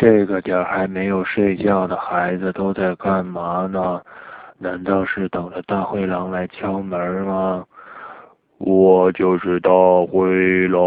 这个点还没有睡觉的孩子都在干嘛呢？难道是等着大灰狼来敲门吗？我就是大灰狼。